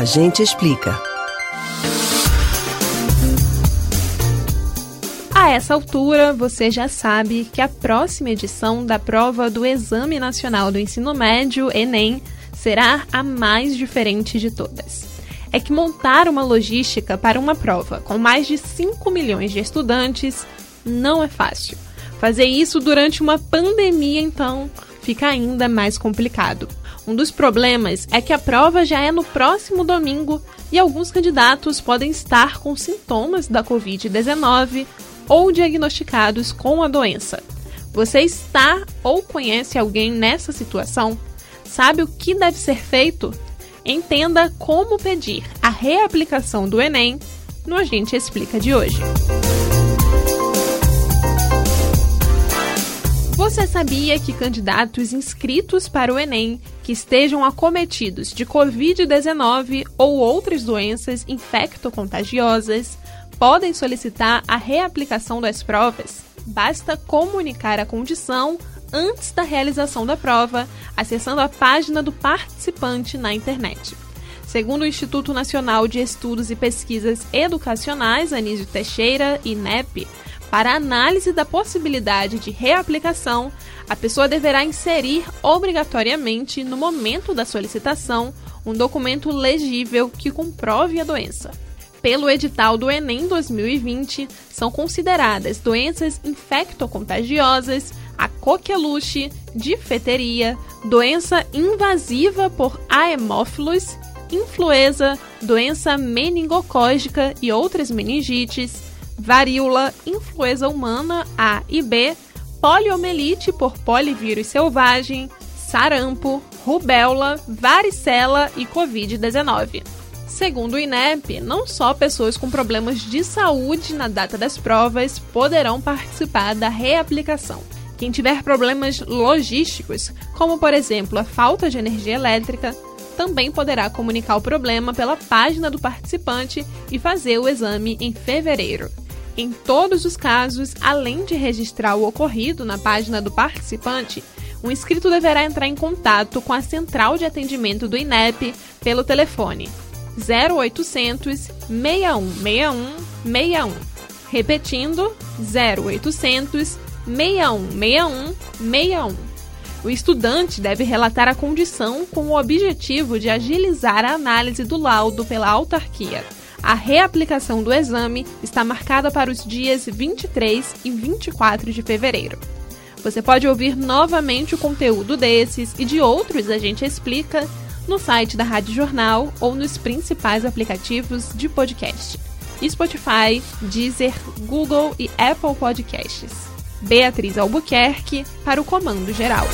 A gente explica. A essa altura, você já sabe que a próxima edição da prova do Exame Nacional do Ensino Médio, Enem, será a mais diferente de todas. É que montar uma logística para uma prova com mais de 5 milhões de estudantes não é fácil. Fazer isso durante uma pandemia, então, fica ainda mais complicado. Um dos problemas é que a prova já é no próximo domingo e alguns candidatos podem estar com sintomas da Covid-19 ou diagnosticados com a doença. Você está ou conhece alguém nessa situação? Sabe o que deve ser feito? Entenda como pedir a reaplicação do Enem no A Gente Explica de hoje. Você sabia que candidatos inscritos para o Enem que estejam acometidos de Covid-19 ou outras doenças infectocontagiosas podem solicitar a reaplicação das provas? Basta comunicar a condição antes da realização da prova, acessando a página do participante na internet. Segundo o Instituto Nacional de Estudos e Pesquisas Educacionais, Anísio Teixeira, INEP, para análise da possibilidade de reaplicação, a pessoa deverá inserir obrigatoriamente, no momento da solicitação, um documento legível que comprove a doença. Pelo edital do Enem 2020, são consideradas doenças infectocontagiosas a coqueluche, difteria, doença invasiva por aemófilos, influenza, doença meningocógica e outras meningites, varíola, influenza humana A e B, poliomielite por polivírus selvagem, sarampo, rubéola, varicela e Covid-19. Segundo o INEP, não só pessoas com problemas de saúde na data das provas poderão participar da reaplicação. Quem tiver problemas logísticos, como por exemplo a falta de energia elétrica, também poderá comunicar o problema pela página do participante e fazer o exame em fevereiro. Em todos os casos, além de registrar o ocorrido na página do participante, o inscrito deverá entrar em contato com a central de atendimento do INEP pelo telefone 0800 6161 61. Repetindo, 0800 6161 61. O estudante deve relatar a condição com o objetivo de agilizar a análise do laudo pela autarquia. A reaplicação do exame está marcada para os dias 23 e 24 de fevereiro. Você pode ouvir novamente o conteúdo desses e de outros a gente explica no site da Rádio Jornal ou nos principais aplicativos de podcast: Spotify, Deezer, Google e Apple Podcasts. Beatriz Albuquerque para o Comando Geral.